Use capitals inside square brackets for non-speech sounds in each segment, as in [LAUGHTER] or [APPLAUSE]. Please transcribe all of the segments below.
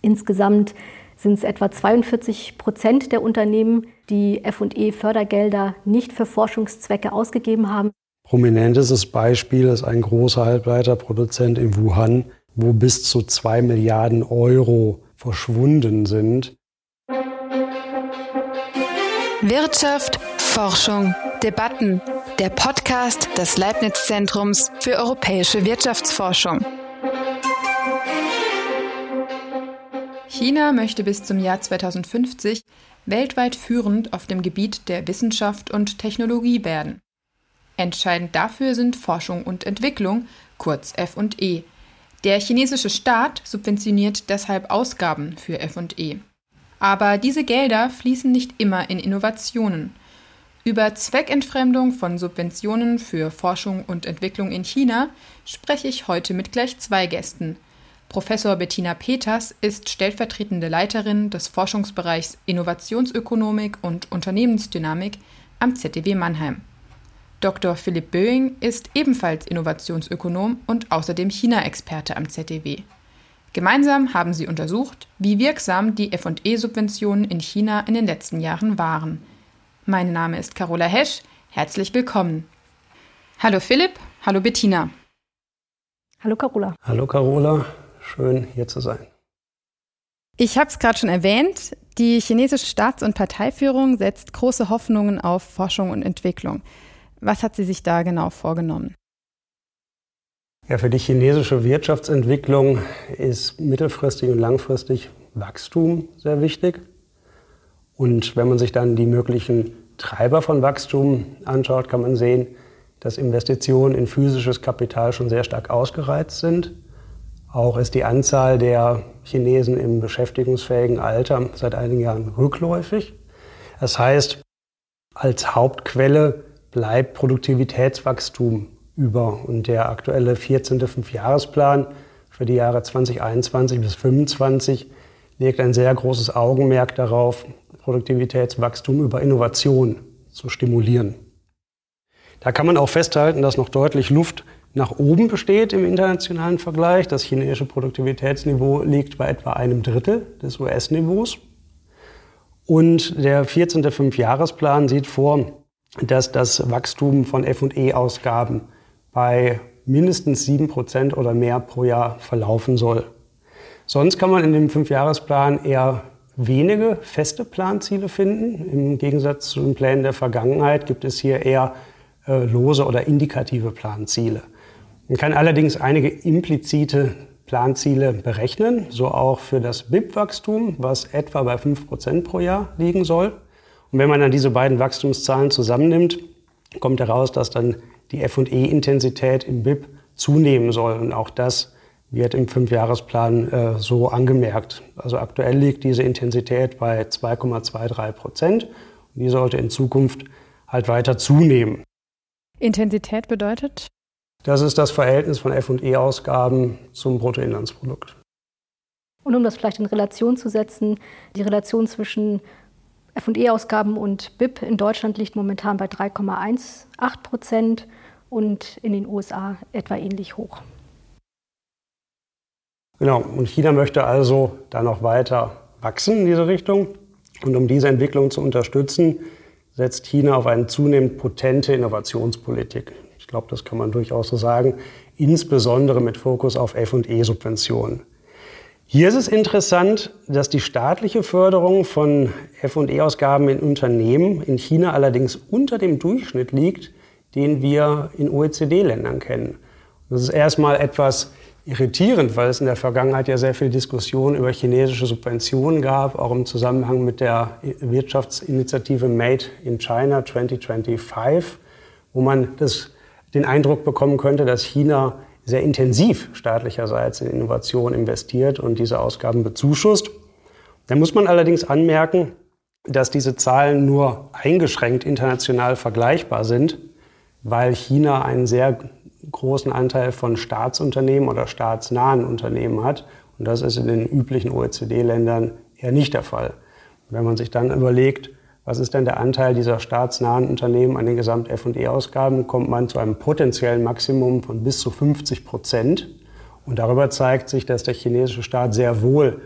Insgesamt sind es etwa 42 Prozent der Unternehmen, die FE-Fördergelder nicht für Forschungszwecke ausgegeben haben. Prominentestes Beispiel ist ein großer Halbleiterproduzent in Wuhan, wo bis zu zwei Milliarden Euro verschwunden sind. Wirtschaft, Forschung, Debatten. Der Podcast des Leibniz-Zentrums für europäische Wirtschaftsforschung. China möchte bis zum Jahr 2050 weltweit führend auf dem Gebiet der Wissenschaft und Technologie werden. Entscheidend dafür sind Forschung und Entwicklung, kurz FE. Der chinesische Staat subventioniert deshalb Ausgaben für FE. Aber diese Gelder fließen nicht immer in Innovationen. Über Zweckentfremdung von Subventionen für Forschung und Entwicklung in China spreche ich heute mit gleich zwei Gästen. Professor Bettina Peters ist stellvertretende Leiterin des Forschungsbereichs Innovationsökonomik und Unternehmensdynamik am ZDW Mannheim. Dr. Philipp Böing ist ebenfalls Innovationsökonom und außerdem China-Experte am ZDW. Gemeinsam haben sie untersucht, wie wirksam die FE-Subventionen in China in den letzten Jahren waren. Mein Name ist Carola Hesch. Herzlich willkommen. Hallo Philipp, hallo Bettina. Hallo Carola. Hallo Carola, schön hier zu sein. Ich habe es gerade schon erwähnt, die chinesische Staats- und Parteiführung setzt große Hoffnungen auf Forschung und Entwicklung. Was hat sie sich da genau vorgenommen? Ja, für die chinesische Wirtschaftsentwicklung ist mittelfristig und langfristig Wachstum sehr wichtig. Und wenn man sich dann die möglichen Treiber von Wachstum anschaut, kann man sehen, dass Investitionen in physisches Kapital schon sehr stark ausgereizt sind. Auch ist die Anzahl der Chinesen im beschäftigungsfähigen Alter seit einigen Jahren rückläufig. Das heißt, als Hauptquelle bleibt Produktivitätswachstum über. Und der aktuelle 14. Fünfjahresplan für die Jahre 2021 bis 2025 legt ein sehr großes Augenmerk darauf, Produktivitätswachstum über Innovation zu stimulieren. Da kann man auch festhalten, dass noch deutlich Luft nach oben besteht im internationalen Vergleich. Das chinesische Produktivitätsniveau liegt bei etwa einem Drittel des US-Niveaus. Und der 14. Fünfjahresplan sieht vor, dass das Wachstum von F&E-Ausgaben bei mindestens sieben Prozent oder mehr pro Jahr verlaufen soll. Sonst kann man in dem Fünfjahresplan eher wenige feste Planziele finden. Im Gegensatz zu den Plänen der Vergangenheit gibt es hier eher äh, lose oder indikative Planziele. Man kann allerdings einige implizite Planziele berechnen, so auch für das BIP-Wachstum, was etwa bei 5% pro Jahr liegen soll. Und wenn man dann diese beiden Wachstumszahlen zusammennimmt, kommt heraus, dass dann die FE-Intensität im BIP zunehmen soll. Und auch das wird im Fünfjahresplan äh, so angemerkt. Also aktuell liegt diese Intensität bei 2,23 Prozent. Und die sollte in Zukunft halt weiter zunehmen. Intensität bedeutet? Das ist das Verhältnis von FE-Ausgaben zum Bruttoinlandsprodukt. Und um das vielleicht in Relation zu setzen, die Relation zwischen FE-Ausgaben und BIP in Deutschland liegt momentan bei 3,18 Prozent und in den USA etwa ähnlich hoch. Genau, und China möchte also da noch weiter wachsen in diese Richtung. Und um diese Entwicklung zu unterstützen, setzt China auf eine zunehmend potente Innovationspolitik. Ich glaube, das kann man durchaus so sagen, insbesondere mit Fokus auf FE-Subventionen. Hier ist es interessant, dass die staatliche Förderung von FE-Ausgaben in Unternehmen in China allerdings unter dem Durchschnitt liegt den wir in OECD-Ländern kennen. Das ist erstmal etwas irritierend, weil es in der Vergangenheit ja sehr viel Diskussion über chinesische Subventionen gab, auch im Zusammenhang mit der Wirtschaftsinitiative Made in China 2025, wo man das, den Eindruck bekommen könnte, dass China sehr intensiv staatlicherseits in Innovation investiert und diese Ausgaben bezuschusst. Da muss man allerdings anmerken, dass diese Zahlen nur eingeschränkt international vergleichbar sind weil China einen sehr großen Anteil von Staatsunternehmen oder staatsnahen Unternehmen hat. Und das ist in den üblichen OECD-Ländern eher nicht der Fall. Wenn man sich dann überlegt, was ist denn der Anteil dieser staatsnahen Unternehmen an den Gesamt-F&E-Ausgaben, kommt man zu einem potenziellen Maximum von bis zu 50 Prozent. Und darüber zeigt sich, dass der chinesische Staat sehr wohl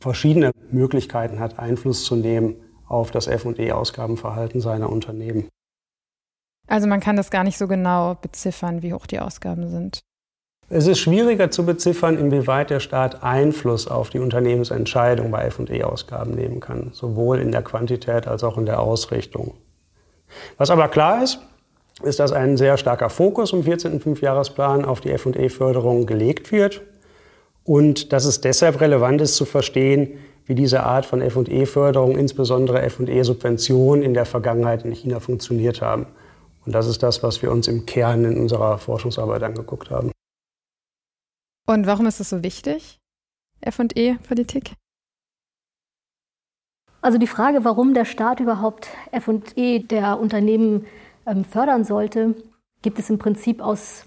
verschiedene Möglichkeiten hat, Einfluss zu nehmen auf das FE-Ausgabenverhalten seiner Unternehmen. Also man kann das gar nicht so genau beziffern, wie hoch die Ausgaben sind. Es ist schwieriger zu beziffern, inwieweit der Staat Einfluss auf die Unternehmensentscheidung bei FE-Ausgaben nehmen kann, sowohl in der Quantität als auch in der Ausrichtung. Was aber klar ist, ist, dass ein sehr starker Fokus im 14. Fünfjahresplan auf die FE-Förderung gelegt wird und dass es deshalb relevant ist zu verstehen, wie diese Art von FE-Förderung, insbesondere FE-Subventionen, in der Vergangenheit in China funktioniert haben. Und das ist das, was wir uns im Kern in unserer Forschungsarbeit angeguckt haben. Und warum ist es so wichtig, FE-Politik? Also die Frage, warum der Staat überhaupt FE der Unternehmen ähm, fördern sollte, gibt es im Prinzip aus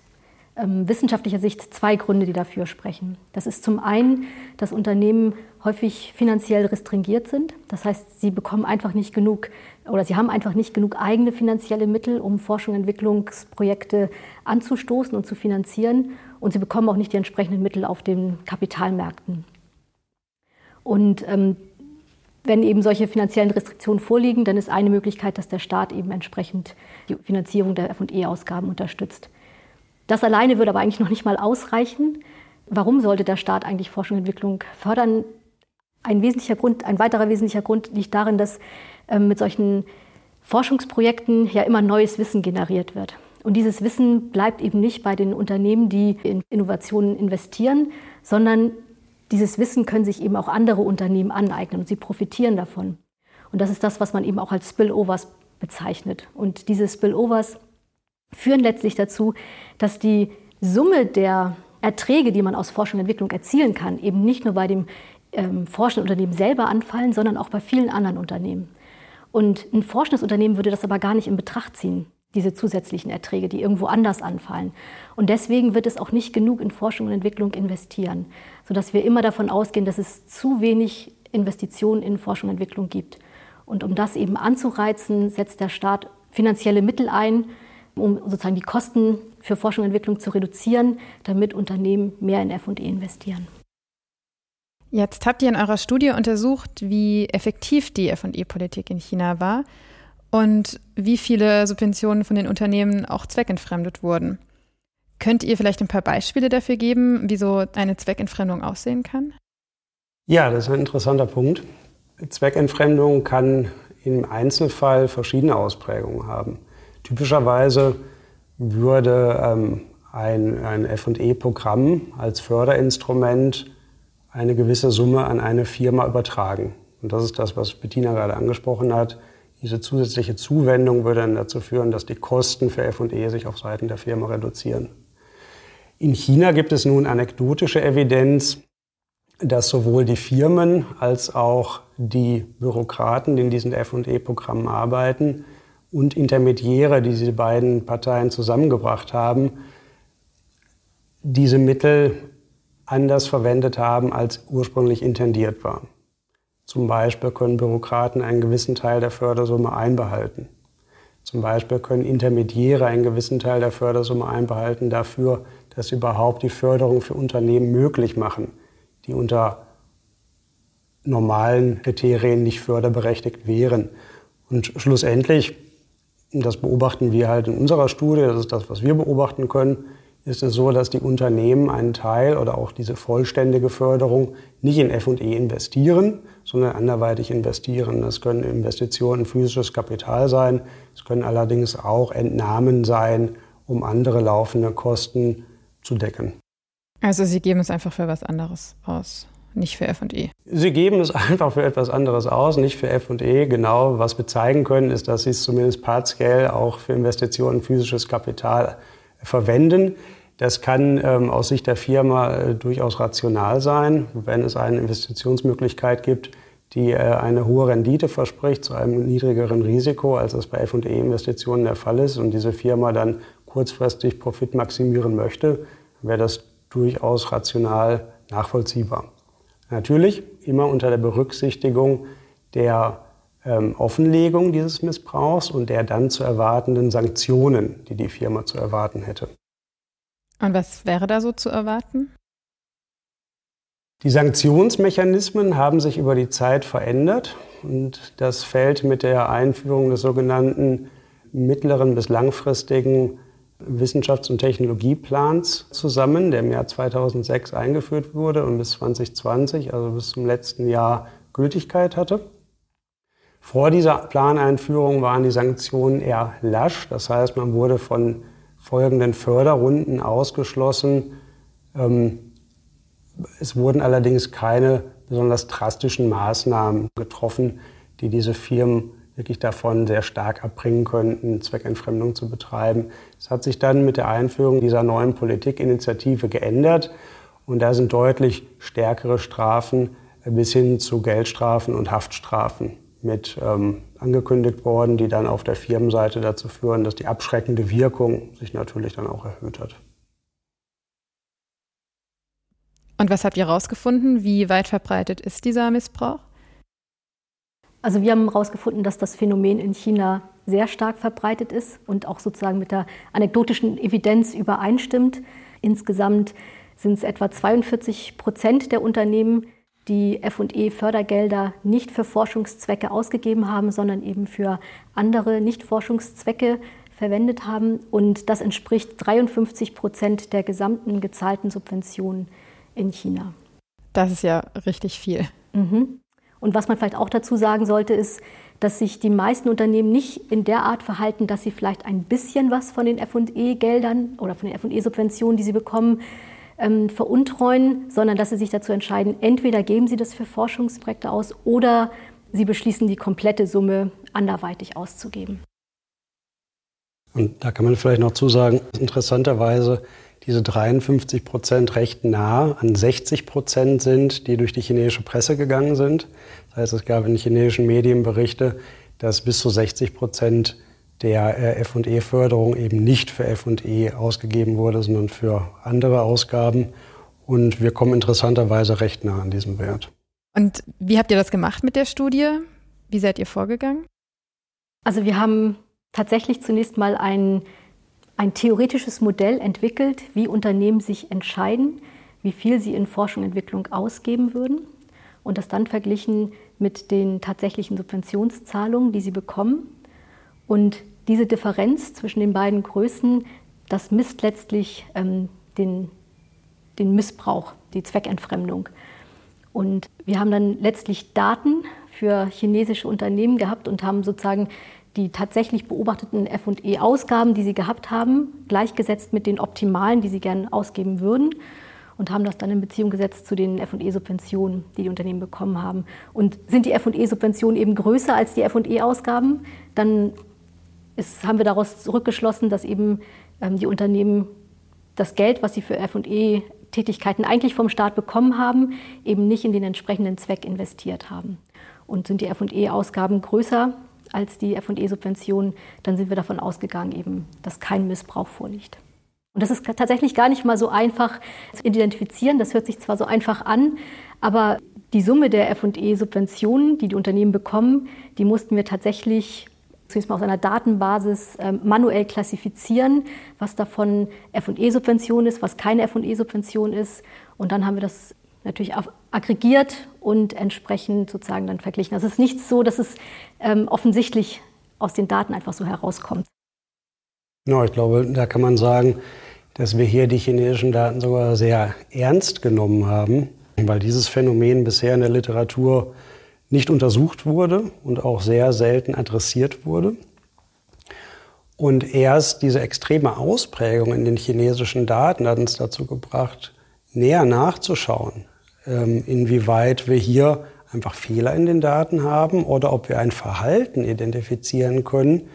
ähm, wissenschaftlicher Sicht zwei Gründe, die dafür sprechen. Das ist zum einen, dass Unternehmen häufig finanziell restringiert sind. Das heißt, sie bekommen einfach nicht genug oder sie haben einfach nicht genug eigene finanzielle Mittel, um Forschung und Entwicklungsprojekte anzustoßen und zu finanzieren. Und sie bekommen auch nicht die entsprechenden Mittel auf den Kapitalmärkten. Und ähm, wenn eben solche finanziellen Restriktionen vorliegen, dann ist eine Möglichkeit, dass der Staat eben entsprechend die Finanzierung der FE-Ausgaben unterstützt. Das alleine würde aber eigentlich noch nicht mal ausreichen. Warum sollte der Staat eigentlich Forschung und Entwicklung fördern? Ein wesentlicher Grund, ein weiterer wesentlicher Grund liegt darin, dass mit solchen Forschungsprojekten ja immer neues Wissen generiert wird. Und dieses Wissen bleibt eben nicht bei den Unternehmen, die in Innovationen investieren, sondern dieses Wissen können sich eben auch andere Unternehmen aneignen und sie profitieren davon. Und das ist das, was man eben auch als Spillovers bezeichnet. Und diese Spillovers führen letztlich dazu, dass die Summe der Erträge, die man aus Forschung und Entwicklung erzielen kann, eben nicht nur bei dem ähm, forschenden Unternehmen selber anfallen, sondern auch bei vielen anderen Unternehmen. Und ein forschendes Unternehmen würde das aber gar nicht in Betracht ziehen, diese zusätzlichen Erträge, die irgendwo anders anfallen. Und deswegen wird es auch nicht genug in Forschung und Entwicklung investieren, sodass wir immer davon ausgehen, dass es zu wenig Investitionen in Forschung und Entwicklung gibt. Und um das eben anzureizen, setzt der Staat finanzielle Mittel ein, um sozusagen die Kosten für Forschung und Entwicklung zu reduzieren, damit Unternehmen mehr in FE investieren. Jetzt habt ihr in eurer Studie untersucht, wie effektiv die FE-Politik in China war und wie viele Subventionen von den Unternehmen auch zweckentfremdet wurden. Könnt ihr vielleicht ein paar Beispiele dafür geben, wie so eine Zweckentfremdung aussehen kann? Ja, das ist ein interessanter Punkt. Zweckentfremdung kann im Einzelfall verschiedene Ausprägungen haben. Typischerweise würde ähm, ein, ein FE-Programm als Förderinstrument eine gewisse Summe an eine Firma übertragen. Und das ist das, was Bettina gerade angesprochen hat. Diese zusätzliche Zuwendung würde dann dazu führen, dass die Kosten für FE sich auf Seiten der Firma reduzieren. In China gibt es nun anekdotische Evidenz, dass sowohl die Firmen als auch die Bürokraten, die in diesen FE-Programmen arbeiten, und Intermediäre, die diese beiden Parteien zusammengebracht haben, diese Mittel anders verwendet haben, als ursprünglich intendiert war. Zum Beispiel können Bürokraten einen gewissen Teil der Fördersumme einbehalten. Zum Beispiel können Intermediäre einen gewissen Teil der Fördersumme einbehalten dafür, dass sie überhaupt die Förderung für Unternehmen möglich machen, die unter normalen Kriterien nicht förderberechtigt wären. Und schlussendlich das beobachten wir halt in unserer Studie, das ist das, was wir beobachten können, ist es so, dass die Unternehmen einen Teil oder auch diese vollständige Förderung nicht in FE investieren, sondern anderweitig investieren. Das können Investitionen in physisches Kapital sein, es können allerdings auch Entnahmen sein, um andere laufende Kosten zu decken. Also Sie geben es einfach für was anderes aus nicht für FE. Sie geben es [LAUGHS] einfach für etwas anderes aus, nicht für FE. Genau, was wir zeigen können, ist, dass Sie es zumindest part-scale auch für Investitionen in physisches Kapital verwenden. Das kann ähm, aus Sicht der Firma äh, durchaus rational sein, wenn es eine Investitionsmöglichkeit gibt, die äh, eine hohe Rendite verspricht zu einem niedrigeren Risiko, als es bei FE-Investitionen der Fall ist und diese Firma dann kurzfristig Profit maximieren möchte, wäre das durchaus rational nachvollziehbar. Natürlich immer unter der Berücksichtigung der ähm, Offenlegung dieses Missbrauchs und der dann zu erwartenden Sanktionen, die die Firma zu erwarten hätte. Und was wäre da so zu erwarten? Die Sanktionsmechanismen haben sich über die Zeit verändert und das fällt mit der Einführung des sogenannten mittleren bis langfristigen Wissenschafts- und Technologieplans zusammen, der im Jahr 2006 eingeführt wurde und bis 2020, also bis zum letzten Jahr, Gültigkeit hatte. Vor dieser Planeinführung waren die Sanktionen eher lasch. Das heißt, man wurde von folgenden Förderrunden ausgeschlossen. Ähm, es wurden allerdings keine besonders drastischen Maßnahmen getroffen, die diese Firmen wirklich davon sehr stark abbringen könnten, Zweckentfremdung zu betreiben. Es hat sich dann mit der Einführung dieser neuen Politikinitiative geändert und da sind deutlich stärkere Strafen bis hin zu Geldstrafen und Haftstrafen mit ähm, angekündigt worden, die dann auf der Firmenseite dazu führen, dass die abschreckende Wirkung sich natürlich dann auch erhöht hat. Und was habt ihr herausgefunden? Wie weit verbreitet ist dieser Missbrauch? Also wir haben herausgefunden, dass das Phänomen in China sehr stark verbreitet ist und auch sozusagen mit der anekdotischen Evidenz übereinstimmt. Insgesamt sind es etwa 42 Prozent der Unternehmen, die FE-Fördergelder nicht für Forschungszwecke ausgegeben haben, sondern eben für andere Nicht-Forschungszwecke verwendet haben. Und das entspricht 53 Prozent der gesamten gezahlten Subventionen in China. Das ist ja richtig viel. Mhm. Und was man vielleicht auch dazu sagen sollte, ist, dass sich die meisten Unternehmen nicht in der Art verhalten, dass sie vielleicht ein bisschen was von den FE-Geldern oder von den FE-Subventionen, die sie bekommen, ähm, veruntreuen, sondern dass sie sich dazu entscheiden, entweder geben sie das für Forschungsprojekte aus oder sie beschließen, die komplette Summe anderweitig auszugeben. Und da kann man vielleicht noch zusagen, interessanterweise diese 53 Prozent recht nah an 60 Prozent sind, die durch die chinesische Presse gegangen sind. Das heißt, es gab in chinesischen Medien Berichte, dass bis zu 60 Prozent der äh, FE-Förderung eben nicht für FE ausgegeben wurde, sondern für andere Ausgaben. Und wir kommen interessanterweise recht nah an diesem Wert. Und wie habt ihr das gemacht mit der Studie? Wie seid ihr vorgegangen? Also wir haben tatsächlich zunächst mal ein, ein theoretisches Modell entwickelt, wie Unternehmen sich entscheiden, wie viel sie in Forschung und Entwicklung ausgeben würden und das dann verglichen mit den tatsächlichen Subventionszahlungen, die sie bekommen. Und diese Differenz zwischen den beiden Größen, das misst letztlich ähm, den, den Missbrauch, die Zweckentfremdung. Und wir haben dann letztlich Daten für chinesische Unternehmen gehabt und haben sozusagen die tatsächlich beobachteten FE-Ausgaben, die sie gehabt haben, gleichgesetzt mit den optimalen, die sie gerne ausgeben würden und haben das dann in Beziehung gesetzt zu den FE-Subventionen, die die Unternehmen bekommen haben. Und sind die FE-Subventionen eben größer als die FE-Ausgaben, dann ist, haben wir daraus zurückgeschlossen, dass eben ähm, die Unternehmen das Geld, was sie für FE-Tätigkeiten eigentlich vom Staat bekommen haben, eben nicht in den entsprechenden Zweck investiert haben. Und sind die FE-Ausgaben größer als die FE-Subventionen, dann sind wir davon ausgegangen, eben, dass kein Missbrauch vorliegt. Und das ist tatsächlich gar nicht mal so einfach zu identifizieren. Das hört sich zwar so einfach an, aber die Summe der FE-Subventionen, die die Unternehmen bekommen, die mussten wir tatsächlich zunächst mal aus einer Datenbasis äh, manuell klassifizieren, was davon FE-Subvention ist, was keine FE-Subvention ist. Und dann haben wir das natürlich aggregiert und entsprechend sozusagen dann verglichen. Also es ist nicht so, dass es ähm, offensichtlich aus den Daten einfach so herauskommt. Ja, ich glaube, da kann man sagen, dass wir hier die chinesischen Daten sogar sehr ernst genommen haben, weil dieses Phänomen bisher in der Literatur nicht untersucht wurde und auch sehr selten adressiert wurde. Und erst diese extreme Ausprägung in den chinesischen Daten hat uns dazu gebracht, näher nachzuschauen, ähm, inwieweit wir hier einfach Fehler in den Daten haben oder ob wir ein Verhalten identifizieren können,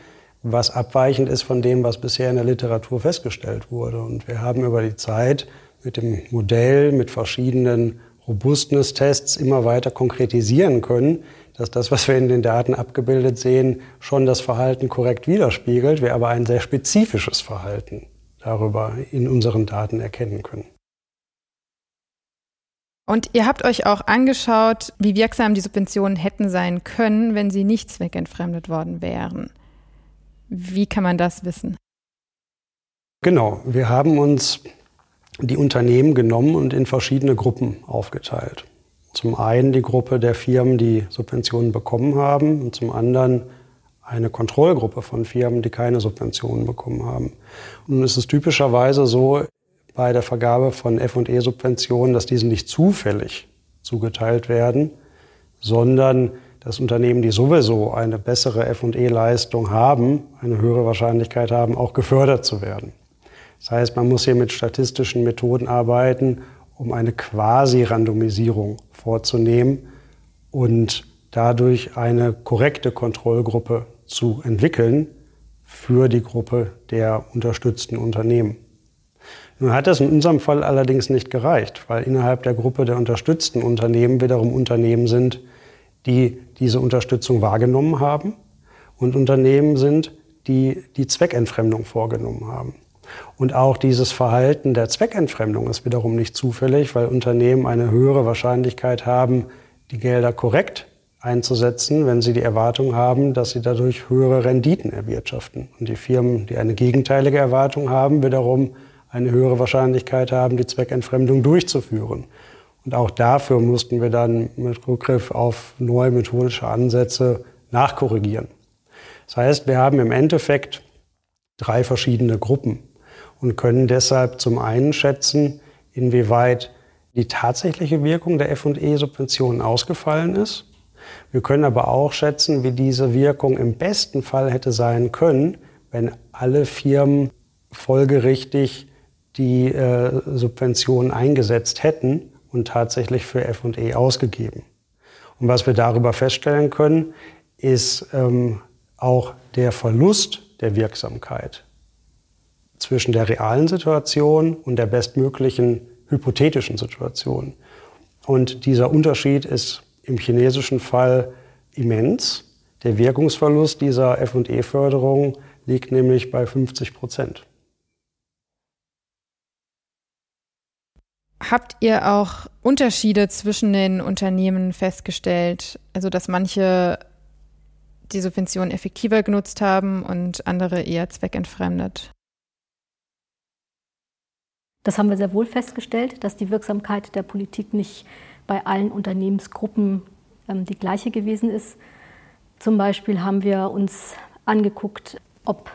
was abweichend ist von dem, was bisher in der Literatur festgestellt wurde. Und wir haben über die Zeit mit dem Modell, mit verschiedenen Robustness-Tests immer weiter konkretisieren können, dass das, was wir in den Daten abgebildet sehen, schon das Verhalten korrekt widerspiegelt, wir aber ein sehr spezifisches Verhalten darüber in unseren Daten erkennen können. Und ihr habt euch auch angeschaut, wie wirksam die Subventionen hätten sein können, wenn sie nicht zweckentfremdet worden wären. Wie kann man das wissen? Genau, wir haben uns die Unternehmen genommen und in verschiedene Gruppen aufgeteilt. Zum einen die Gruppe der Firmen, die Subventionen bekommen haben und zum anderen eine Kontrollgruppe von Firmen, die keine Subventionen bekommen haben. Und nun ist es typischerweise so bei der Vergabe von F&E-Subventionen, dass diese nicht zufällig zugeteilt werden, sondern dass Unternehmen, die sowieso eine bessere F&E-Leistung haben, eine höhere Wahrscheinlichkeit haben, auch gefördert zu werden. Das heißt, man muss hier mit statistischen Methoden arbeiten, um eine Quasi-Randomisierung vorzunehmen und dadurch eine korrekte Kontrollgruppe zu entwickeln für die Gruppe der unterstützten Unternehmen. Nun hat das in unserem Fall allerdings nicht gereicht, weil innerhalb der Gruppe der unterstützten Unternehmen wiederum Unternehmen sind, die diese Unterstützung wahrgenommen haben und Unternehmen sind, die die Zweckentfremdung vorgenommen haben. Und auch dieses Verhalten der Zweckentfremdung ist wiederum nicht zufällig, weil Unternehmen eine höhere Wahrscheinlichkeit haben, die Gelder korrekt einzusetzen, wenn sie die Erwartung haben, dass sie dadurch höhere Renditen erwirtschaften. Und die Firmen, die eine gegenteilige Erwartung haben, wiederum eine höhere Wahrscheinlichkeit haben, die Zweckentfremdung durchzuführen. Und auch dafür mussten wir dann mit Rückgriff auf neue methodische Ansätze nachkorrigieren. Das heißt, wir haben im Endeffekt drei verschiedene Gruppen und können deshalb zum einen schätzen, inwieweit die tatsächliche Wirkung der FE-Subventionen ausgefallen ist. Wir können aber auch schätzen, wie diese Wirkung im besten Fall hätte sein können, wenn alle Firmen folgerichtig die äh, Subventionen eingesetzt hätten und tatsächlich für FE ausgegeben. Und was wir darüber feststellen können, ist ähm, auch der Verlust der Wirksamkeit zwischen der realen Situation und der bestmöglichen hypothetischen Situation. Und dieser Unterschied ist im chinesischen Fall immens. Der Wirkungsverlust dieser FE-Förderung liegt nämlich bei 50 Prozent. Habt ihr auch Unterschiede zwischen den Unternehmen festgestellt? Also, dass manche die Subventionen effektiver genutzt haben und andere eher zweckentfremdet? Das haben wir sehr wohl festgestellt, dass die Wirksamkeit der Politik nicht bei allen Unternehmensgruppen ähm, die gleiche gewesen ist. Zum Beispiel haben wir uns angeguckt, ob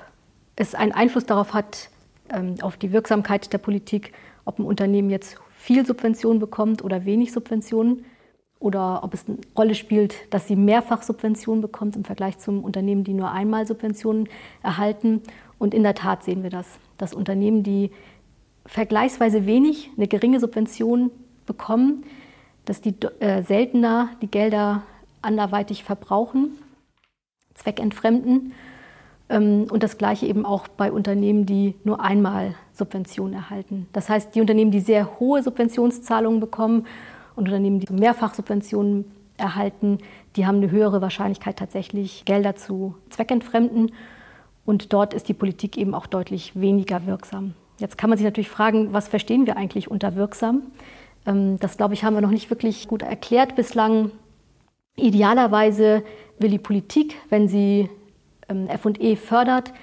es einen Einfluss darauf hat, ähm, auf die Wirksamkeit der Politik, ob ein Unternehmen jetzt viel Subventionen bekommt oder wenig Subventionen oder ob es eine Rolle spielt, dass sie mehrfach Subventionen bekommt im Vergleich zum Unternehmen, die nur einmal Subventionen erhalten. Und in der Tat sehen wir das, dass Unternehmen, die vergleichsweise wenig, eine geringe Subvention bekommen, dass die äh, seltener die Gelder anderweitig verbrauchen, zweckentfremden. Ähm, und das Gleiche eben auch bei Unternehmen, die nur einmal Subventionen erhalten. Das heißt, die Unternehmen, die sehr hohe Subventionszahlungen bekommen und Unternehmen, die mehrfach Subventionen erhalten, die haben eine höhere Wahrscheinlichkeit tatsächlich Gelder zu zweckentfremden. Und dort ist die Politik eben auch deutlich weniger wirksam. Jetzt kann man sich natürlich fragen, was verstehen wir eigentlich unter wirksam? Ähm, das, glaube ich, haben wir noch nicht wirklich gut erklärt bislang. Idealerweise will die Politik, wenn sie ähm, FE fördert,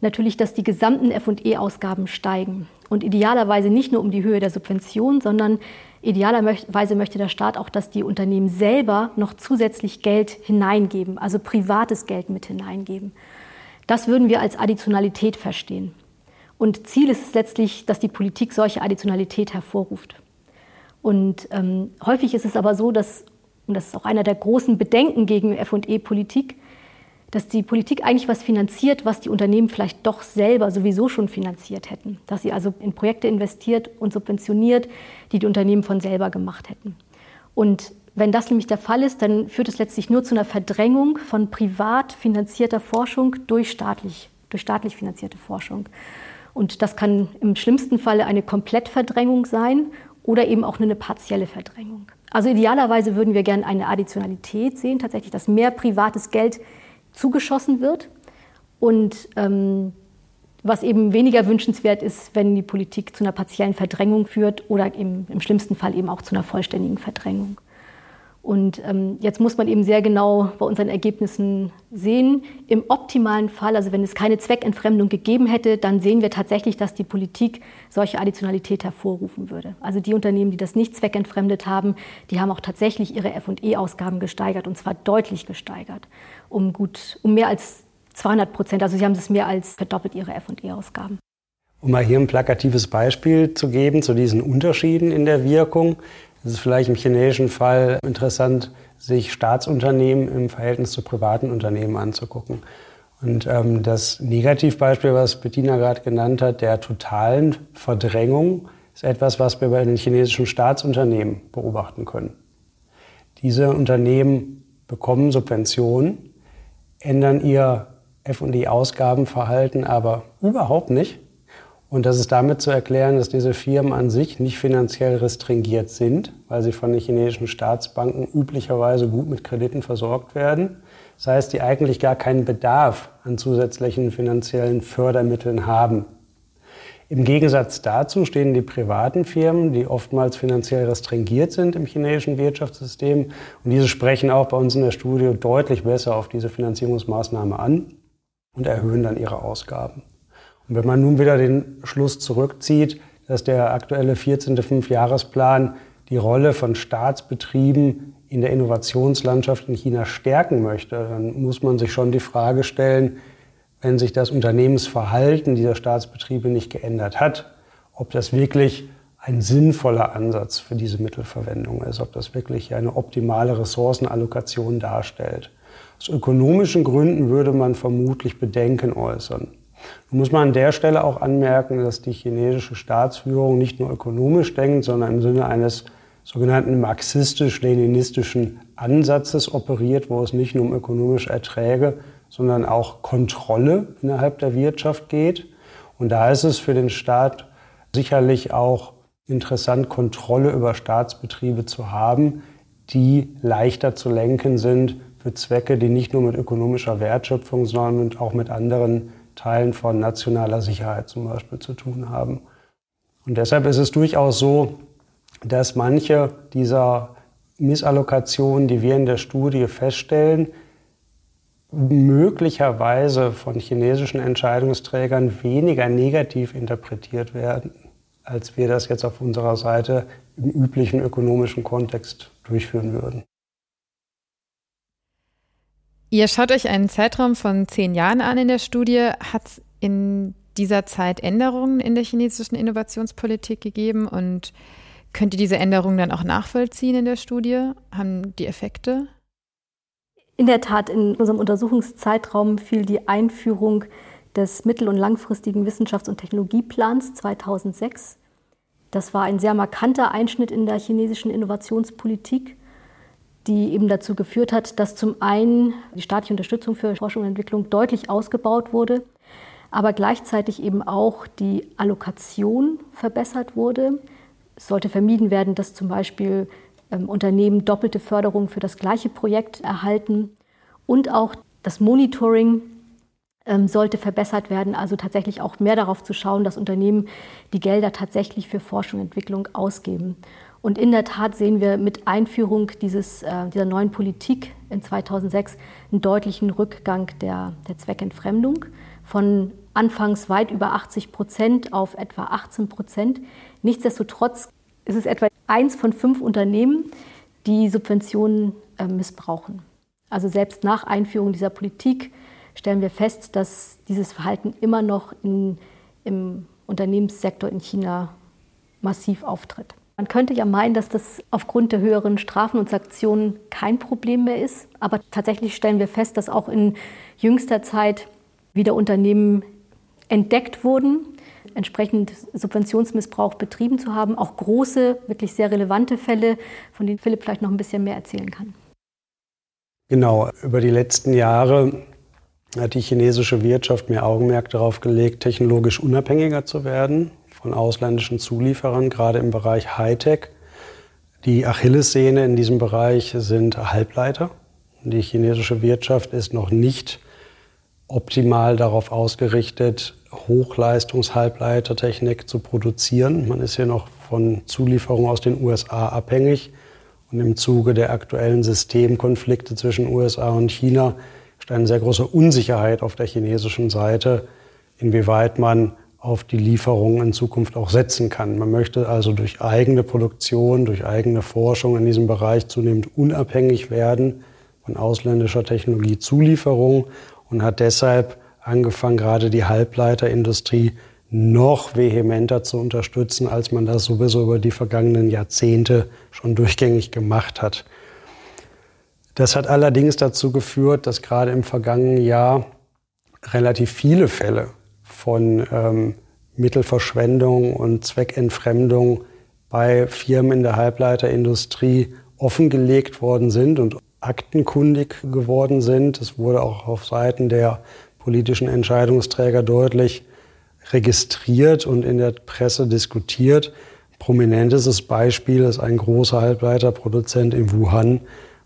natürlich, dass die gesamten FE-Ausgaben steigen. Und idealerweise nicht nur um die Höhe der Subvention, sondern idealerweise möchte der Staat auch, dass die Unternehmen selber noch zusätzlich Geld hineingeben, also privates Geld mit hineingeben. Das würden wir als Additionalität verstehen. Und Ziel ist es letztlich, dass die Politik solche Additionalität hervorruft. Und ähm, häufig ist es aber so, dass, und das ist auch einer der großen Bedenken gegen FE-Politik, dass die Politik eigentlich was finanziert, was die Unternehmen vielleicht doch selber sowieso schon finanziert hätten. Dass sie also in Projekte investiert und subventioniert, die die Unternehmen von selber gemacht hätten. Und wenn das nämlich der Fall ist, dann führt es letztlich nur zu einer Verdrängung von privat finanzierter Forschung durch staatlich, durch staatlich finanzierte Forschung. Und das kann im schlimmsten Falle eine Komplettverdrängung sein oder eben auch eine partielle Verdrängung. Also idealerweise würden wir gerne eine Additionalität sehen, tatsächlich, dass mehr privates Geld zugeschossen wird und ähm, was eben weniger wünschenswert ist, wenn die Politik zu einer partiellen Verdrängung führt oder im, im schlimmsten Fall eben auch zu einer vollständigen Verdrängung. Und ähm, jetzt muss man eben sehr genau bei unseren Ergebnissen sehen. Im optimalen Fall, also wenn es keine Zweckentfremdung gegeben hätte, dann sehen wir tatsächlich, dass die Politik solche Additionalität hervorrufen würde. Also die Unternehmen, die das nicht zweckentfremdet haben, die haben auch tatsächlich ihre F&E-Ausgaben gesteigert und zwar deutlich gesteigert, um gut, um mehr als 200 Prozent. Also sie haben es mehr als verdoppelt ihre F&E-Ausgaben. Um mal hier ein plakatives Beispiel zu geben zu diesen Unterschieden in der Wirkung. Es ist vielleicht im chinesischen Fall interessant, sich Staatsunternehmen im Verhältnis zu privaten Unternehmen anzugucken. Und ähm, das Negativbeispiel, was Bettina gerade genannt hat, der totalen Verdrängung, ist etwas, was wir bei den chinesischen Staatsunternehmen beobachten können. Diese Unternehmen bekommen Subventionen, ändern ihr F&E-Ausgabenverhalten aber überhaupt nicht und das ist damit zu erklären, dass diese Firmen an sich nicht finanziell restringiert sind, weil sie von den chinesischen Staatsbanken üblicherweise gut mit Krediten versorgt werden. Das heißt, die eigentlich gar keinen Bedarf an zusätzlichen finanziellen Fördermitteln haben. Im Gegensatz dazu stehen die privaten Firmen, die oftmals finanziell restringiert sind im chinesischen Wirtschaftssystem. Und diese sprechen auch bei uns in der Studie deutlich besser auf diese Finanzierungsmaßnahme an und erhöhen dann ihre Ausgaben. Und wenn man nun wieder den Schluss zurückzieht, dass der aktuelle 14. Fünfjahresplan die Rolle von Staatsbetrieben in der Innovationslandschaft in China stärken möchte, dann muss man sich schon die Frage stellen, wenn sich das Unternehmensverhalten dieser Staatsbetriebe nicht geändert hat, ob das wirklich ein sinnvoller Ansatz für diese Mittelverwendung ist, ob das wirklich eine optimale Ressourcenallokation darstellt. Aus ökonomischen Gründen würde man vermutlich Bedenken äußern. Nun muss man an der Stelle auch anmerken, dass die chinesische Staatsführung nicht nur ökonomisch denkt, sondern im Sinne eines sogenannten marxistisch-leninistischen Ansatzes operiert, wo es nicht nur um ökonomische Erträge, sondern auch Kontrolle innerhalb der Wirtschaft geht. Und da ist es für den Staat sicherlich auch interessant, Kontrolle über Staatsbetriebe zu haben, die leichter zu lenken sind für Zwecke, die nicht nur mit ökonomischer Wertschöpfung, sondern auch mit anderen Teilen von nationaler Sicherheit zum Beispiel zu tun haben. Und deshalb ist es durchaus so, dass manche dieser Missallokationen, die wir in der Studie feststellen, möglicherweise von chinesischen Entscheidungsträgern weniger negativ interpretiert werden, als wir das jetzt auf unserer Seite im üblichen ökonomischen Kontext durchführen würden. Ihr schaut euch einen Zeitraum von zehn Jahren an in der Studie. Hat es in dieser Zeit Änderungen in der chinesischen Innovationspolitik gegeben und könnt ihr diese Änderungen dann auch nachvollziehen in der Studie? Haben die Effekte? In der Tat, in unserem Untersuchungszeitraum fiel die Einführung des mittel- und langfristigen Wissenschafts- und Technologieplans 2006. Das war ein sehr markanter Einschnitt in der chinesischen Innovationspolitik die eben dazu geführt hat, dass zum einen die staatliche Unterstützung für Forschung und Entwicklung deutlich ausgebaut wurde, aber gleichzeitig eben auch die Allokation verbessert wurde. Es sollte vermieden werden, dass zum Beispiel ähm, Unternehmen doppelte Förderung für das gleiche Projekt erhalten und auch das Monitoring ähm, sollte verbessert werden, also tatsächlich auch mehr darauf zu schauen, dass Unternehmen die Gelder tatsächlich für Forschung und Entwicklung ausgeben. Und in der Tat sehen wir mit Einführung dieses, äh, dieser neuen Politik in 2006 einen deutlichen Rückgang der, der Zweckentfremdung von anfangs weit über 80 Prozent auf etwa 18 Prozent. Nichtsdestotrotz ist es etwa eins von fünf Unternehmen, die Subventionen äh, missbrauchen. Also selbst nach Einführung dieser Politik stellen wir fest, dass dieses Verhalten immer noch in, im Unternehmenssektor in China massiv auftritt. Man könnte ja meinen, dass das aufgrund der höheren Strafen und Sanktionen kein Problem mehr ist. Aber tatsächlich stellen wir fest, dass auch in jüngster Zeit wieder Unternehmen entdeckt wurden, entsprechend Subventionsmissbrauch betrieben zu haben. Auch große, wirklich sehr relevante Fälle, von denen Philipp vielleicht noch ein bisschen mehr erzählen kann. Genau, über die letzten Jahre hat die chinesische Wirtschaft mehr Augenmerk darauf gelegt, technologisch unabhängiger zu werden von ausländischen Zulieferern, gerade im Bereich Hightech. Die Achillessehne in diesem Bereich sind Halbleiter. Die chinesische Wirtschaft ist noch nicht optimal darauf ausgerichtet, Hochleistungshalbleitertechnik zu produzieren. Man ist hier noch von Zulieferungen aus den USA abhängig. Und im Zuge der aktuellen Systemkonflikte zwischen USA und China ist eine sehr große Unsicherheit auf der chinesischen Seite, inwieweit man auf die Lieferungen in Zukunft auch setzen kann. Man möchte also durch eigene Produktion, durch eigene Forschung in diesem Bereich zunehmend unabhängig werden von ausländischer Technologiezulieferung und hat deshalb angefangen, gerade die Halbleiterindustrie noch vehementer zu unterstützen, als man das sowieso über die vergangenen Jahrzehnte schon durchgängig gemacht hat. Das hat allerdings dazu geführt, dass gerade im vergangenen Jahr relativ viele Fälle von ähm, Mittelverschwendung und Zweckentfremdung bei Firmen in der Halbleiterindustrie offengelegt worden sind und aktenkundig geworden sind. Es wurde auch auf Seiten der politischen Entscheidungsträger deutlich registriert und in der Presse diskutiert. Prominentestes Beispiel ist ein großer Halbleiterproduzent in Wuhan,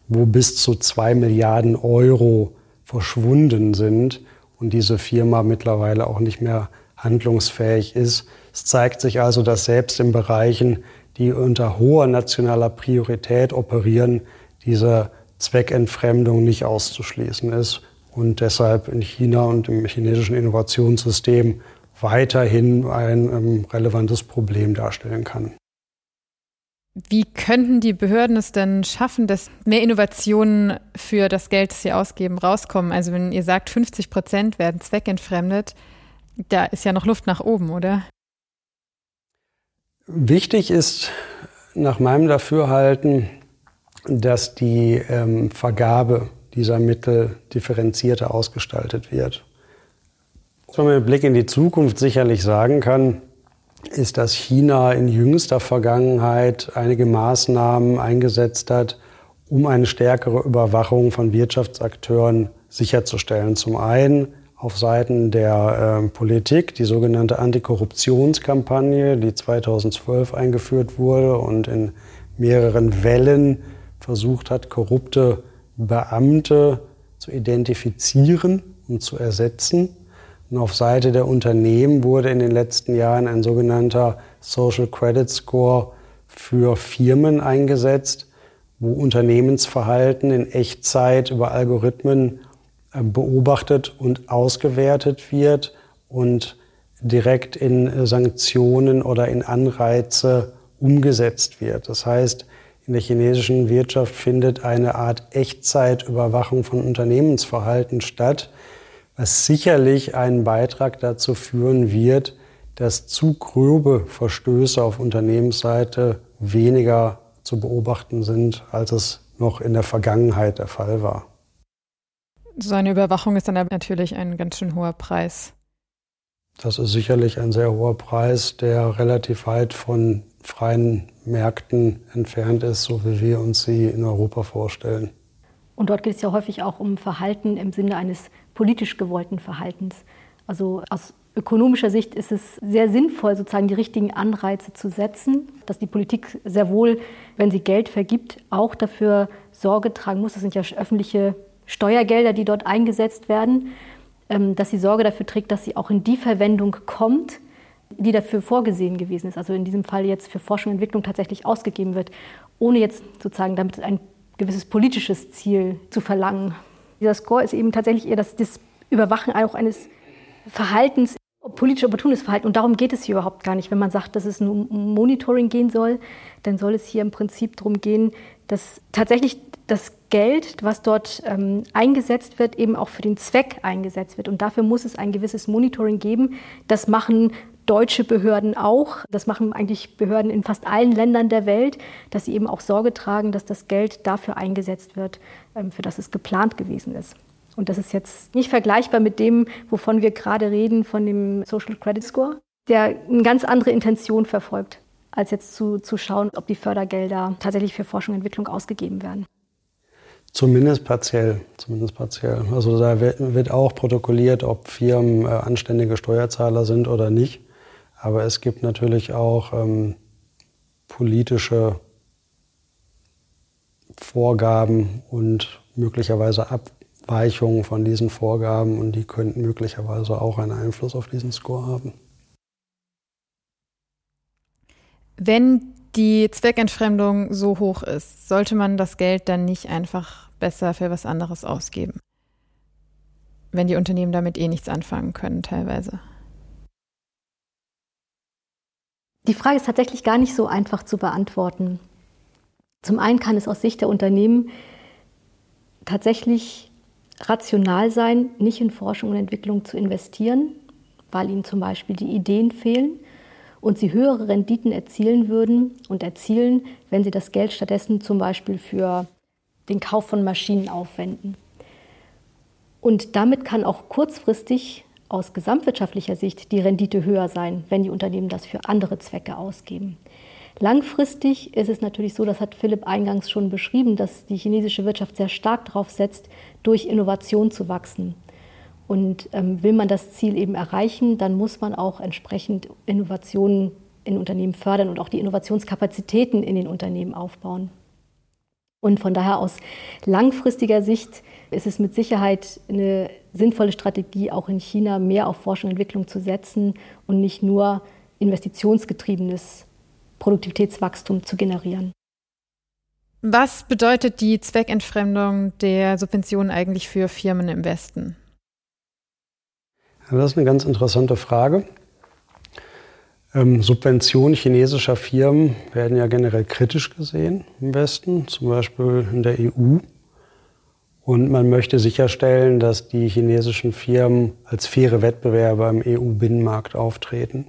wo bis zu zwei Milliarden Euro verschwunden sind und diese Firma mittlerweile auch nicht mehr handlungsfähig ist. Es zeigt sich also, dass selbst in Bereichen, die unter hoher nationaler Priorität operieren, diese Zweckentfremdung nicht auszuschließen ist und deshalb in China und im chinesischen Innovationssystem weiterhin ein ähm, relevantes Problem darstellen kann. Wie könnten die Behörden es denn schaffen, dass mehr Innovationen für das Geld, das sie ausgeben, rauskommen? Also wenn ihr sagt, 50 Prozent werden zweckentfremdet, da ist ja noch Luft nach oben, oder? Wichtig ist nach meinem Dafürhalten, dass die ähm, Vergabe dieser Mittel differenzierter ausgestaltet wird. Was man mit Blick in die Zukunft sicherlich sagen kann, ist, dass China in jüngster Vergangenheit einige Maßnahmen eingesetzt hat, um eine stärkere Überwachung von Wirtschaftsakteuren sicherzustellen. Zum einen auf Seiten der äh, Politik die sogenannte Antikorruptionskampagne, die 2012 eingeführt wurde und in mehreren Wellen versucht hat, korrupte Beamte zu identifizieren und zu ersetzen. Und auf Seite der Unternehmen wurde in den letzten Jahren ein sogenannter Social Credit Score für Firmen eingesetzt, wo Unternehmensverhalten in Echtzeit über Algorithmen äh, beobachtet und ausgewertet wird und direkt in äh, Sanktionen oder in Anreize umgesetzt wird. Das heißt, in der chinesischen Wirtschaft findet eine Art Echtzeitüberwachung von Unternehmensverhalten statt, was sicherlich einen Beitrag dazu führen wird, dass zu grobe Verstöße auf Unternehmensseite weniger zu beobachten sind, als es noch in der Vergangenheit der Fall war. So eine Überwachung ist dann natürlich ein ganz schön hoher Preis. Das ist sicherlich ein sehr hoher Preis, der relativ weit von freien Märkten entfernt ist, so wie wir uns sie in Europa vorstellen. Und dort geht es ja häufig auch um Verhalten im Sinne eines politisch gewollten Verhaltens. Also aus ökonomischer Sicht ist es sehr sinnvoll, sozusagen die richtigen Anreize zu setzen, dass die Politik sehr wohl, wenn sie Geld vergibt, auch dafür Sorge tragen muss. Das sind ja öffentliche Steuergelder, die dort eingesetzt werden, ähm, dass sie Sorge dafür trägt, dass sie auch in die Verwendung kommt, die dafür vorgesehen gewesen ist. Also in diesem Fall jetzt für Forschung und Entwicklung tatsächlich ausgegeben wird, ohne jetzt sozusagen damit ein gewisses politisches Ziel zu verlangen. Dieser Score ist eben tatsächlich eher das, das Überwachen auch eines Verhaltens, politisch opportunes Verhalten. Und darum geht es hier überhaupt gar nicht. Wenn man sagt, dass es nur um Monitoring gehen soll, dann soll es hier im Prinzip darum gehen, dass tatsächlich das Geld, was dort ähm, eingesetzt wird, eben auch für den Zweck eingesetzt wird. Und dafür muss es ein gewisses Monitoring geben. Das machen deutsche Behörden auch. Das machen eigentlich Behörden in fast allen Ländern der Welt, dass sie eben auch Sorge tragen, dass das Geld dafür eingesetzt wird, ähm, für das es geplant gewesen ist. Und das ist jetzt nicht vergleichbar mit dem, wovon wir gerade reden, von dem Social Credit Score, der eine ganz andere Intention verfolgt, als jetzt zu, zu schauen, ob die Fördergelder tatsächlich für Forschung und Entwicklung ausgegeben werden. Zumindest partiell, zumindest partiell. Also da wird auch protokolliert, ob Firmen äh, anständige Steuerzahler sind oder nicht. Aber es gibt natürlich auch ähm, politische Vorgaben und möglicherweise Abweichungen von diesen Vorgaben und die könnten möglicherweise auch einen Einfluss auf diesen Score haben. Wenn die Zweckentfremdung so hoch ist, sollte man das Geld dann nicht einfach besser für was anderes ausgeben? Wenn die Unternehmen damit eh nichts anfangen können, teilweise. Die Frage ist tatsächlich gar nicht so einfach zu beantworten. Zum einen kann es aus Sicht der Unternehmen tatsächlich rational sein, nicht in Forschung und Entwicklung zu investieren, weil ihnen zum Beispiel die Ideen fehlen und sie höhere Renditen erzielen würden und erzielen, wenn sie das Geld stattdessen zum Beispiel für den Kauf von Maschinen aufwenden. Und damit kann auch kurzfristig aus gesamtwirtschaftlicher Sicht die Rendite höher sein, wenn die Unternehmen das für andere Zwecke ausgeben. Langfristig ist es natürlich so, das hat Philipp eingangs schon beschrieben, dass die chinesische Wirtschaft sehr stark darauf setzt, durch Innovation zu wachsen. Und ähm, will man das Ziel eben erreichen, dann muss man auch entsprechend Innovationen in Unternehmen fördern und auch die Innovationskapazitäten in den Unternehmen aufbauen. Und von daher aus langfristiger Sicht ist es mit Sicherheit eine sinnvolle Strategie, auch in China mehr auf Forschung und Entwicklung zu setzen und nicht nur investitionsgetriebenes Produktivitätswachstum zu generieren. Was bedeutet die Zweckentfremdung der Subventionen eigentlich für Firmen im Westen? Das ist eine ganz interessante Frage. Ähm, Subventionen chinesischer Firmen werden ja generell kritisch gesehen im Westen, zum Beispiel in der EU. Und man möchte sicherstellen, dass die chinesischen Firmen als faire Wettbewerber im EU-Binnenmarkt auftreten.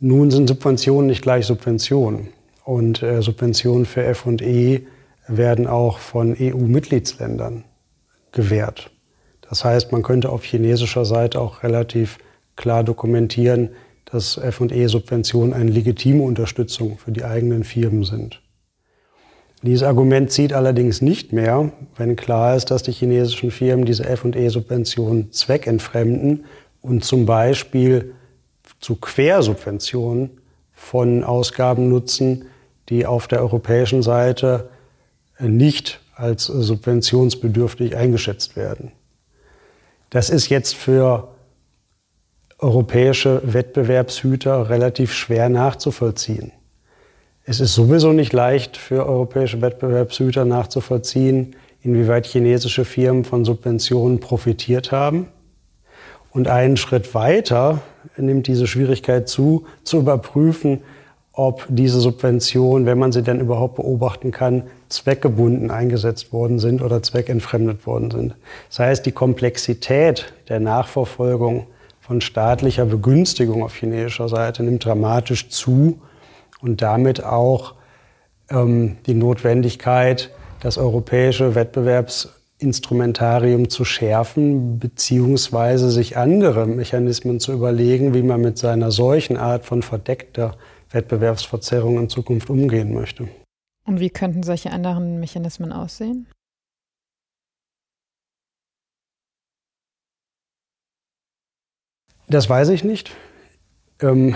Nun sind Subventionen nicht gleich Subventionen. Und äh, Subventionen für FE werden auch von EU-Mitgliedsländern gewährt. Das heißt, man könnte auf chinesischer Seite auch relativ klar dokumentieren, dass FE-Subventionen eine legitime Unterstützung für die eigenen Firmen sind. Dieses Argument zieht allerdings nicht mehr, wenn klar ist, dass die chinesischen Firmen diese FE-Subventionen zweckentfremden und zum Beispiel zu Quersubventionen von Ausgaben nutzen, die auf der europäischen Seite nicht als subventionsbedürftig eingeschätzt werden. Das ist jetzt für europäische Wettbewerbshüter relativ schwer nachzuvollziehen. Es ist sowieso nicht leicht für europäische Wettbewerbshüter nachzuvollziehen, inwieweit chinesische Firmen von Subventionen profitiert haben. Und einen Schritt weiter nimmt diese Schwierigkeit zu, zu überprüfen, ob diese Subventionen, wenn man sie denn überhaupt beobachten kann, zweckgebunden eingesetzt worden sind oder zweckentfremdet worden sind. Das heißt, die Komplexität der Nachverfolgung von staatlicher Begünstigung auf chinesischer Seite nimmt dramatisch zu und damit auch ähm, die Notwendigkeit, das europäische Wettbewerbsinstrumentarium zu schärfen, beziehungsweise sich andere Mechanismen zu überlegen, wie man mit seiner solchen Art von verdeckter Wettbewerbsverzerrung in Zukunft umgehen möchte. Und wie könnten solche anderen Mechanismen aussehen? Das weiß ich nicht. Ähm,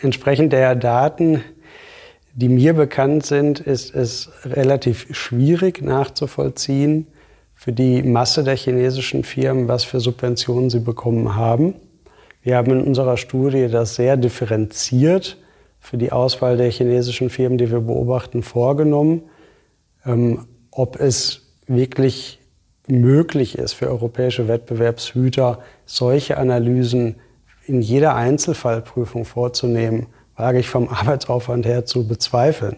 entsprechend der Daten, die mir bekannt sind, ist es relativ schwierig nachzuvollziehen für die Masse der chinesischen Firmen, was für Subventionen sie bekommen haben. Wir haben in unserer Studie das sehr differenziert für die Auswahl der chinesischen Firmen, die wir beobachten, vorgenommen. Ähm, ob es wirklich möglich ist für europäische Wettbewerbshüter, solche Analysen in jeder Einzelfallprüfung vorzunehmen, wage ich vom [LAUGHS] Arbeitsaufwand her zu bezweifeln.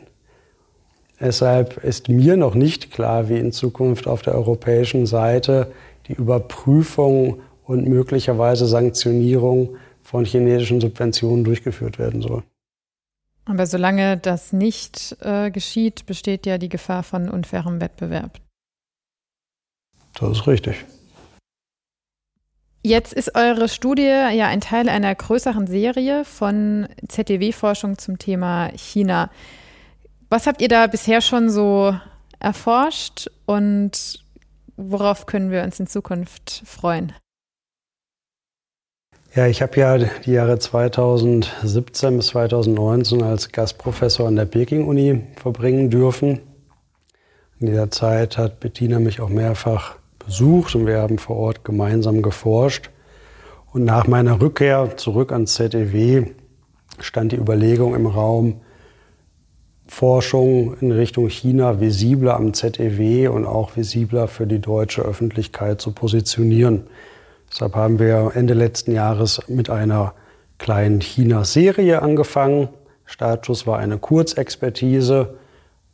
Deshalb ist mir noch nicht klar, wie in Zukunft auf der europäischen Seite die Überprüfung und möglicherweise Sanktionierung von chinesischen Subventionen durchgeführt werden soll. Aber solange das nicht äh, geschieht, besteht ja die Gefahr von unfairem Wettbewerb. Das ist richtig. Jetzt ist eure Studie ja ein Teil einer größeren Serie von ZDW-Forschung zum Thema China. Was habt ihr da bisher schon so erforscht und worauf können wir uns in Zukunft freuen? Ja, ich habe ja die Jahre 2017 bis 2019 als Gastprofessor an der Peking-Uni verbringen dürfen. In dieser Zeit hat Bettina mich auch mehrfach besucht und wir haben vor Ort gemeinsam geforscht. Und nach meiner Rückkehr zurück ans ZEW stand die Überlegung im Raum, Forschung in Richtung China visibler am ZEW und auch visibler für die deutsche Öffentlichkeit zu positionieren. Deshalb haben wir Ende letzten Jahres mit einer kleinen China-Serie angefangen. Startschuss war eine Kurzexpertise,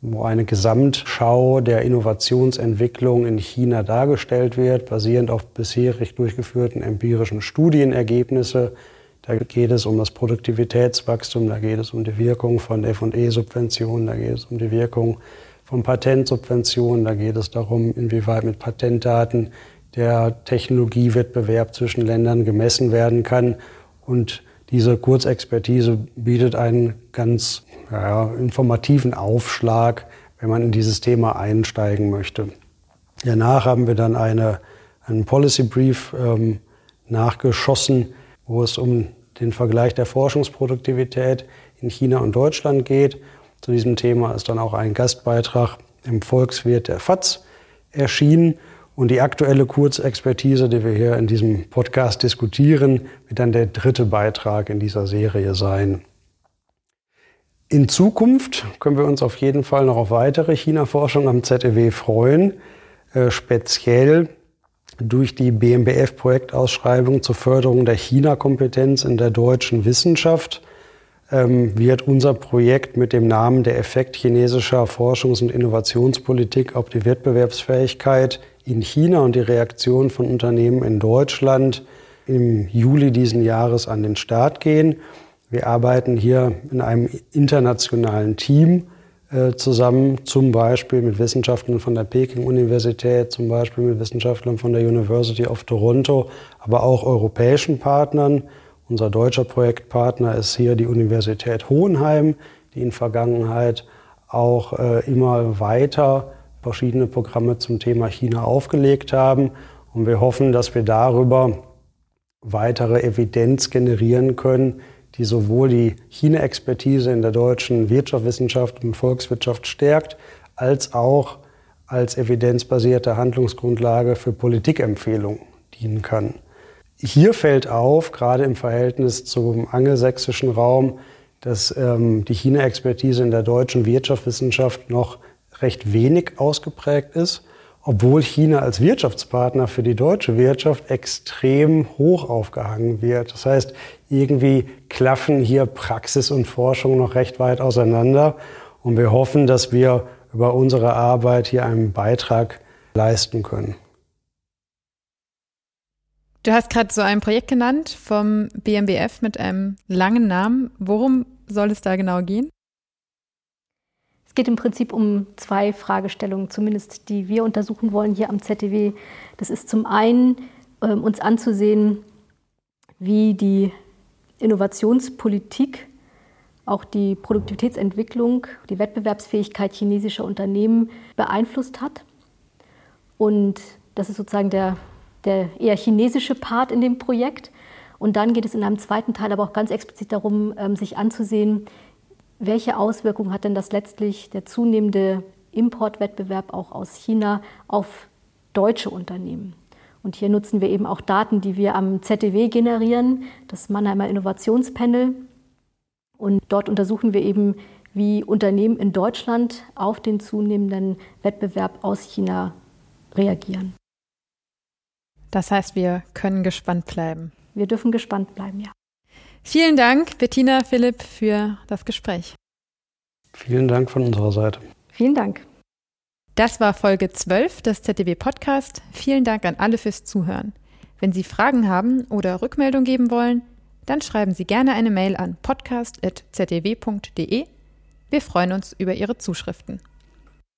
wo eine Gesamtschau der Innovationsentwicklung in China dargestellt wird, basierend auf bisherig durchgeführten empirischen Studienergebnisse. Da geht es um das Produktivitätswachstum, da geht es um die Wirkung von FE-Subventionen, da geht es um die Wirkung von Patentsubventionen, da geht es darum, inwieweit mit Patentdaten der Technologiewettbewerb zwischen Ländern gemessen werden kann. Und diese Kurzexpertise bietet einen ganz ja, informativen Aufschlag, wenn man in dieses Thema einsteigen möchte. Danach haben wir dann eine, einen Policy Brief ähm, nachgeschossen, wo es um den Vergleich der Forschungsproduktivität in China und Deutschland geht. Zu diesem Thema ist dann auch ein Gastbeitrag im Volkswirt der FAZ erschienen. Und die aktuelle Kurzexpertise, die wir hier in diesem Podcast diskutieren, wird dann der dritte Beitrag in dieser Serie sein. In Zukunft können wir uns auf jeden Fall noch auf weitere China-Forschung am ZEW freuen, äh, speziell durch die BMBF-Projektausschreibung zur Förderung der China-Kompetenz in der deutschen Wissenschaft ähm, wird unser Projekt mit dem Namen der Effekt chinesischer Forschungs- und Innovationspolitik auf die Wettbewerbsfähigkeit in China und die Reaktion von Unternehmen in Deutschland im Juli diesen Jahres an den Start gehen. Wir arbeiten hier in einem internationalen Team äh, zusammen, zum Beispiel mit Wissenschaftlern von der Peking-Universität, zum Beispiel mit Wissenschaftlern von der University of Toronto, aber auch europäischen Partnern. Unser deutscher Projektpartner ist hier die Universität Hohenheim, die in Vergangenheit auch äh, immer weiter verschiedene Programme zum Thema China aufgelegt haben. Und wir hoffen, dass wir darüber weitere Evidenz generieren können, die sowohl die China-Expertise in der deutschen Wirtschaftswissenschaft und Volkswirtschaft stärkt, als auch als evidenzbasierte Handlungsgrundlage für Politikempfehlungen dienen kann. Hier fällt auf, gerade im Verhältnis zum angelsächsischen Raum, dass ähm, die China-Expertise in der deutschen Wirtschaftswissenschaft noch recht wenig ausgeprägt ist, obwohl China als Wirtschaftspartner für die deutsche Wirtschaft extrem hoch aufgehangen wird. Das heißt, irgendwie klaffen hier Praxis und Forschung noch recht weit auseinander. Und wir hoffen, dass wir über unsere Arbeit hier einen Beitrag leisten können. Du hast gerade so ein Projekt genannt vom BMBF mit einem langen Namen. Worum soll es da genau gehen? Es geht im Prinzip um zwei Fragestellungen, zumindest die wir untersuchen wollen hier am ZDW. Das ist zum einen, äh, uns anzusehen, wie die Innovationspolitik auch die Produktivitätsentwicklung, die Wettbewerbsfähigkeit chinesischer Unternehmen beeinflusst hat. Und das ist sozusagen der, der eher chinesische Part in dem Projekt. Und dann geht es in einem zweiten Teil aber auch ganz explizit darum, ähm, sich anzusehen, welche Auswirkungen hat denn das letztlich der zunehmende Importwettbewerb auch aus China auf deutsche Unternehmen? Und hier nutzen wir eben auch Daten, die wir am ZDW generieren, das Mannheimer Innovationspanel. Und dort untersuchen wir eben, wie Unternehmen in Deutschland auf den zunehmenden Wettbewerb aus China reagieren. Das heißt, wir können gespannt bleiben. Wir dürfen gespannt bleiben, ja. Vielen Dank, Bettina Philipp, für das Gespräch. Vielen Dank von unserer Seite. Vielen Dank. Das war Folge 12 des ZDW Podcast. Vielen Dank an alle fürs Zuhören. Wenn Sie Fragen haben oder Rückmeldung geben wollen, dann schreiben Sie gerne eine Mail an podcast.zdw.de. Wir freuen uns über Ihre Zuschriften.